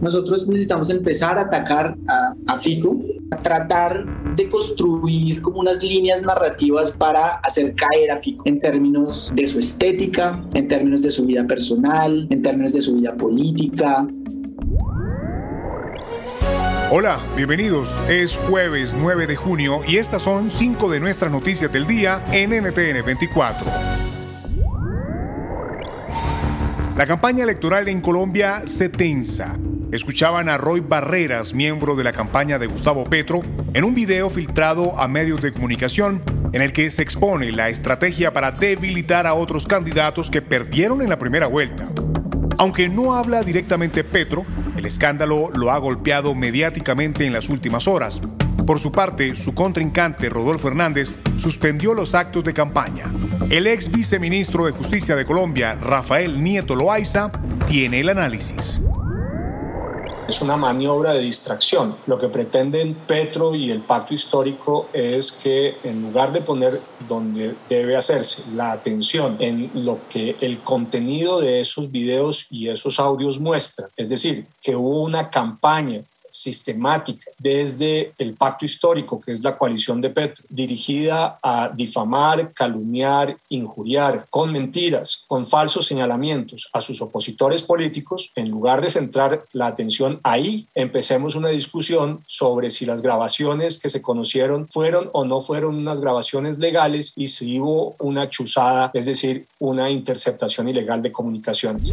Nosotros necesitamos empezar a atacar a, Fico, a tratar de construir como unas líneas narrativas para hacer caer a Fico en términos de su estética, en términos de su vida personal, en términos de su vida política. Hola, bienvenidos. Es jueves 9 de junio y estas son cinco de nuestras noticias del día en NTN 24. La campaña electoral en Colombia se tensa. Escuchaban a Roy Barreras, miembro de la campaña de Gustavo Petro, en un video filtrado a medios de comunicación en el que se expone la estrategia para debilitar a otros candidatos que perdieron en la primera vuelta. Aunque no habla directamente Petro, el escándalo lo ha golpeado mediáticamente en las últimas horas. Por su parte, su contrincante Rodolfo Hernández suspendió los actos de campaña. El ex viceministro de Justicia de Colombia, Rafael Nieto Loaiza, tiene el análisis. Es una maniobra de distracción. Lo que pretenden Petro y el pacto histórico es que en lugar de poner donde debe hacerse la atención en lo que el contenido de esos videos y esos audios muestra, es decir, que hubo una campaña sistemática desde el pacto histórico, que es la coalición de Petro, dirigida a difamar, calumniar, injuriar, con mentiras, con falsos señalamientos a sus opositores políticos, en lugar de centrar la atención ahí, empecemos una discusión sobre si las grabaciones que se conocieron fueron o no fueron unas grabaciones legales y si hubo una chuzada, es decir, una interceptación ilegal de comunicaciones.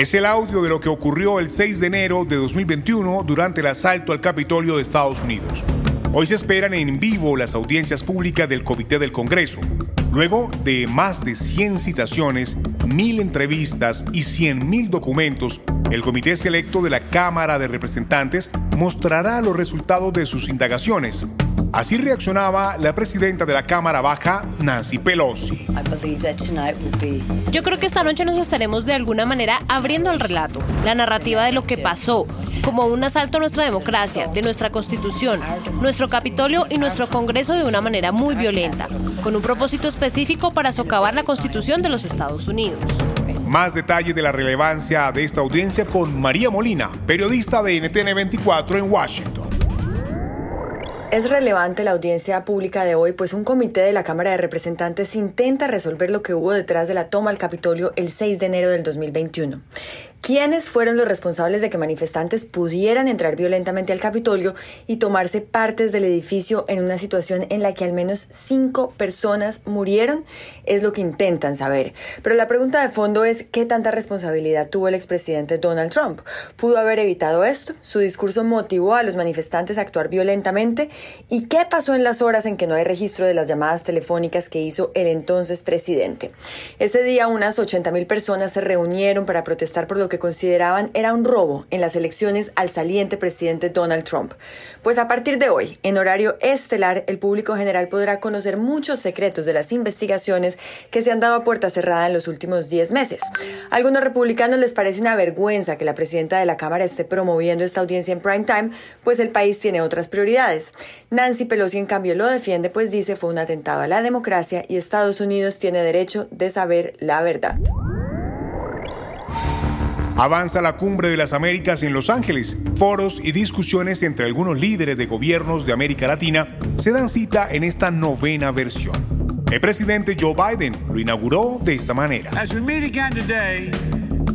Es el audio de lo que ocurrió el 6 de enero de 2021 durante el asalto al Capitolio de Estados Unidos. Hoy se esperan en vivo las audiencias públicas del Comité del Congreso. Luego de más de 100 citaciones, 1.000 entrevistas y 100.000 documentos, el Comité Selecto de la Cámara de Representantes mostrará los resultados de sus indagaciones. Así reaccionaba la presidenta de la Cámara Baja, Nancy Pelosi. Yo creo que esta noche nos estaremos de alguna manera abriendo el relato, la narrativa de lo que pasó, como un asalto a nuestra democracia, de nuestra constitución, nuestro Capitolio y nuestro Congreso de una manera muy violenta, con un propósito específico para socavar la constitución de los Estados Unidos. Más detalles de la relevancia de esta audiencia con María Molina, periodista de NTN 24 en Washington. Es relevante la audiencia pública de hoy, pues un comité de la Cámara de Representantes intenta resolver lo que hubo detrás de la toma al Capitolio el 6 de enero del 2021. Quiénes fueron los responsables de que manifestantes pudieran entrar violentamente al Capitolio y tomarse partes del edificio en una situación en la que al menos cinco personas murieron, es lo que intentan saber. Pero la pregunta de fondo es qué tanta responsabilidad tuvo el expresidente Donald Trump. ¿Pudo haber evitado esto? ¿Su discurso motivó a los manifestantes a actuar violentamente? ¿Y qué pasó en las horas en que no hay registro de las llamadas telefónicas que hizo el entonces presidente? Ese día unas 80 mil personas se reunieron para protestar por lo que consideraban era un robo en las elecciones al saliente presidente Donald Trump. Pues a partir de hoy, en horario estelar, el público general podrá conocer muchos secretos de las investigaciones que se han dado a puerta cerrada en los últimos 10 meses. A algunos republicanos les parece una vergüenza que la presidenta de la Cámara esté promoviendo esta audiencia en prime time, pues el país tiene otras prioridades. Nancy Pelosi, en cambio, lo defiende, pues dice fue un atentado a la democracia y Estados Unidos tiene derecho de saber la verdad. Avanza la cumbre de las Américas en Los Ángeles. Foros y discusiones entre algunos líderes de gobiernos de América Latina se dan cita en esta novena versión. El presidente Joe Biden lo inauguró de esta manera.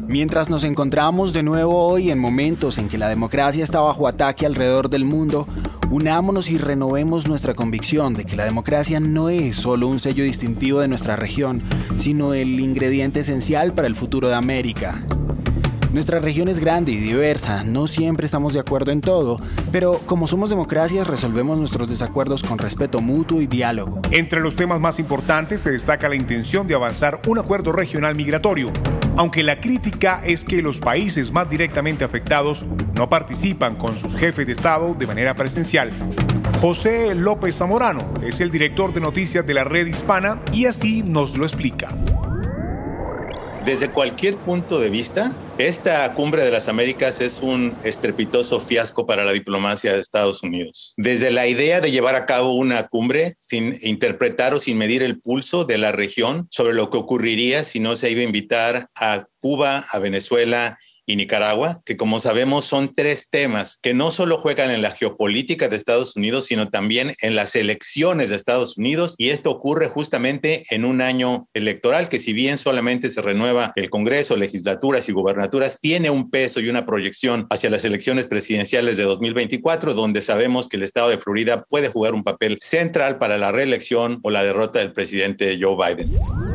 Mientras nos encontramos de nuevo hoy en momentos en que la democracia está bajo ataque alrededor del mundo, unámonos y renovemos nuestra convicción de que la democracia no es solo un sello distintivo de nuestra región, sino el ingrediente esencial para el futuro de América. Nuestra región es grande y diversa, no siempre estamos de acuerdo en todo, pero como somos democracias resolvemos nuestros desacuerdos con respeto mutuo y diálogo. Entre los temas más importantes se destaca la intención de avanzar un acuerdo regional migratorio, aunque la crítica es que los países más directamente afectados no participan con sus jefes de Estado de manera presencial. José López Zamorano es el director de noticias de la red hispana y así nos lo explica. Desde cualquier punto de vista, esta cumbre de las Américas es un estrepitoso fiasco para la diplomacia de Estados Unidos. Desde la idea de llevar a cabo una cumbre sin interpretar o sin medir el pulso de la región sobre lo que ocurriría si no se iba a invitar a Cuba, a Venezuela y Nicaragua, que como sabemos son tres temas que no solo juegan en la geopolítica de Estados Unidos, sino también en las elecciones de Estados Unidos. Y esto ocurre justamente en un año electoral que si bien solamente se renueva el Congreso, legislaturas y gubernaturas, tiene un peso y una proyección hacia las elecciones presidenciales de 2024, donde sabemos que el estado de Florida puede jugar un papel central para la reelección o la derrota del presidente Joe Biden.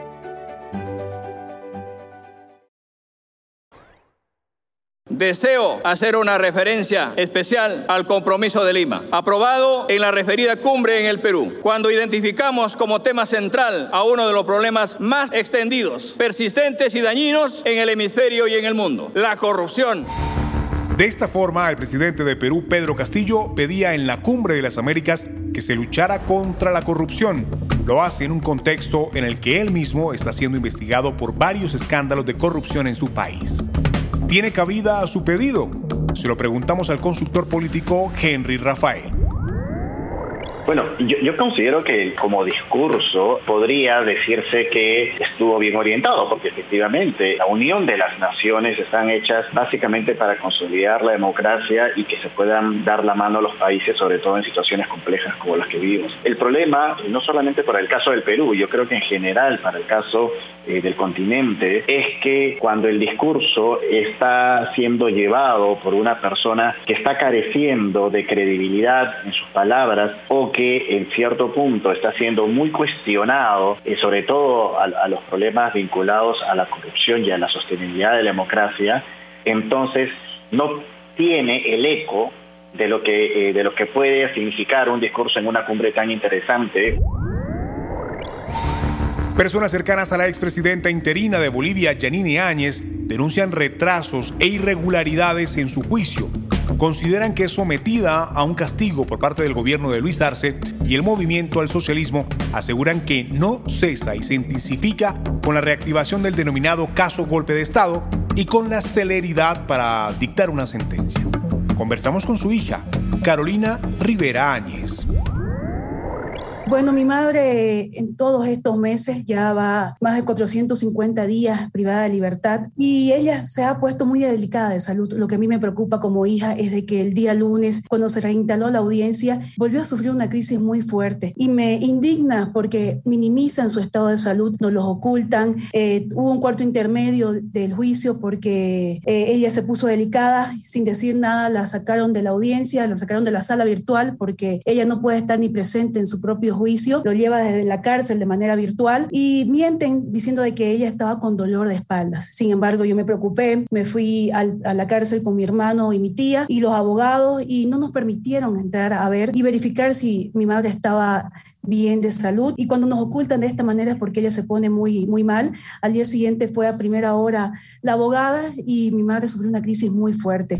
Deseo hacer una referencia especial al compromiso de Lima, aprobado en la referida cumbre en el Perú, cuando identificamos como tema central a uno de los problemas más extendidos, persistentes y dañinos en el hemisferio y en el mundo, la corrupción. De esta forma, el presidente de Perú, Pedro Castillo, pedía en la Cumbre de las Américas que se luchara contra la corrupción. Lo hace en un contexto en el que él mismo está siendo investigado por varios escándalos de corrupción en su país. ¿Tiene cabida a su pedido? Se lo preguntamos al consultor político Henry Rafael. Bueno, yo, considero que como discurso podría decirse que estuvo bien orientado, porque efectivamente la unión de las naciones están hechas básicamente para consolidar la democracia y que se puedan dar la mano a los países, sobre todo en situaciones complejas como las que vivimos. El problema, no solamente para el caso del Perú, yo creo que en general para el caso eh, del continente, es que cuando el discurso está siendo llevado por una persona que está careciendo de credibilidad en sus palabras o que en cierto punto está siendo muy cuestionado, y sobre todo a, los problemas vinculados a la corrupción y a la sostenibilidad de la democracia, entonces no tiene el eco de lo que, eh, de lo que puede significar un discurso en una cumbre tan interesante. Personas cercanas a la expresidenta interina de Bolivia, Yanine Áñez, denuncian retrasos e irregularidades en su juicio consideran que es sometida a un castigo por parte del gobierno de Luis Arce y el movimiento al socialismo aseguran que no cesa y se intensifica con la reactivación del denominado caso golpe de Estado y con la celeridad para dictar una sentencia. Conversamos con su hija, Carolina Rivera Áñez. Bueno, mi madre en todos estos meses ya va más de 450 días privada de libertad y ella se ha puesto muy delicada de salud. Lo que a mí me preocupa como hija es de que el día lunes, cuando se reinstaló la audiencia, volvió a sufrir una crisis muy fuerte y me indigna porque minimizan su estado de salud, nos los ocultan. Eh, hubo un cuarto intermedio del juicio porque eh, ella se puso delicada, sin decir nada, la sacaron de la audiencia, la sacaron de la sala virtual porque ella no puede estar ni presente en su propio lo lleva desde la cárcel de manera virtual y mienten diciendo de que ella estaba con dolor de espaldas. Sin embargo, yo me preocupé, me fui a la cárcel con mi hermano y mi tía y los abogados y no nos permitieron entrar a ver y verificar si mi madre estaba bien de salud y cuando nos ocultan de esta manera es porque ella se pone muy muy mal. Al día siguiente fue a primera hora la abogada y mi madre sufrió una crisis muy fuerte.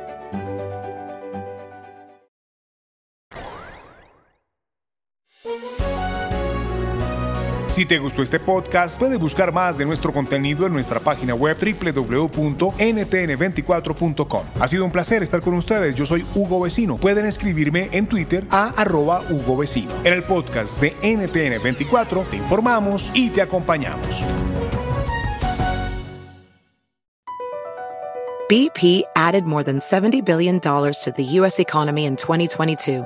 Si te gustó este podcast, puedes buscar más de nuestro contenido en nuestra página web www.ntn24.com. Ha sido un placer estar con ustedes. Yo soy Hugo Vecino. Pueden escribirme en Twitter a arroba Hugo Vecino. En el podcast de NTN24 te informamos y te acompañamos. BP added more than $70 billion to the U.S. economy in 2022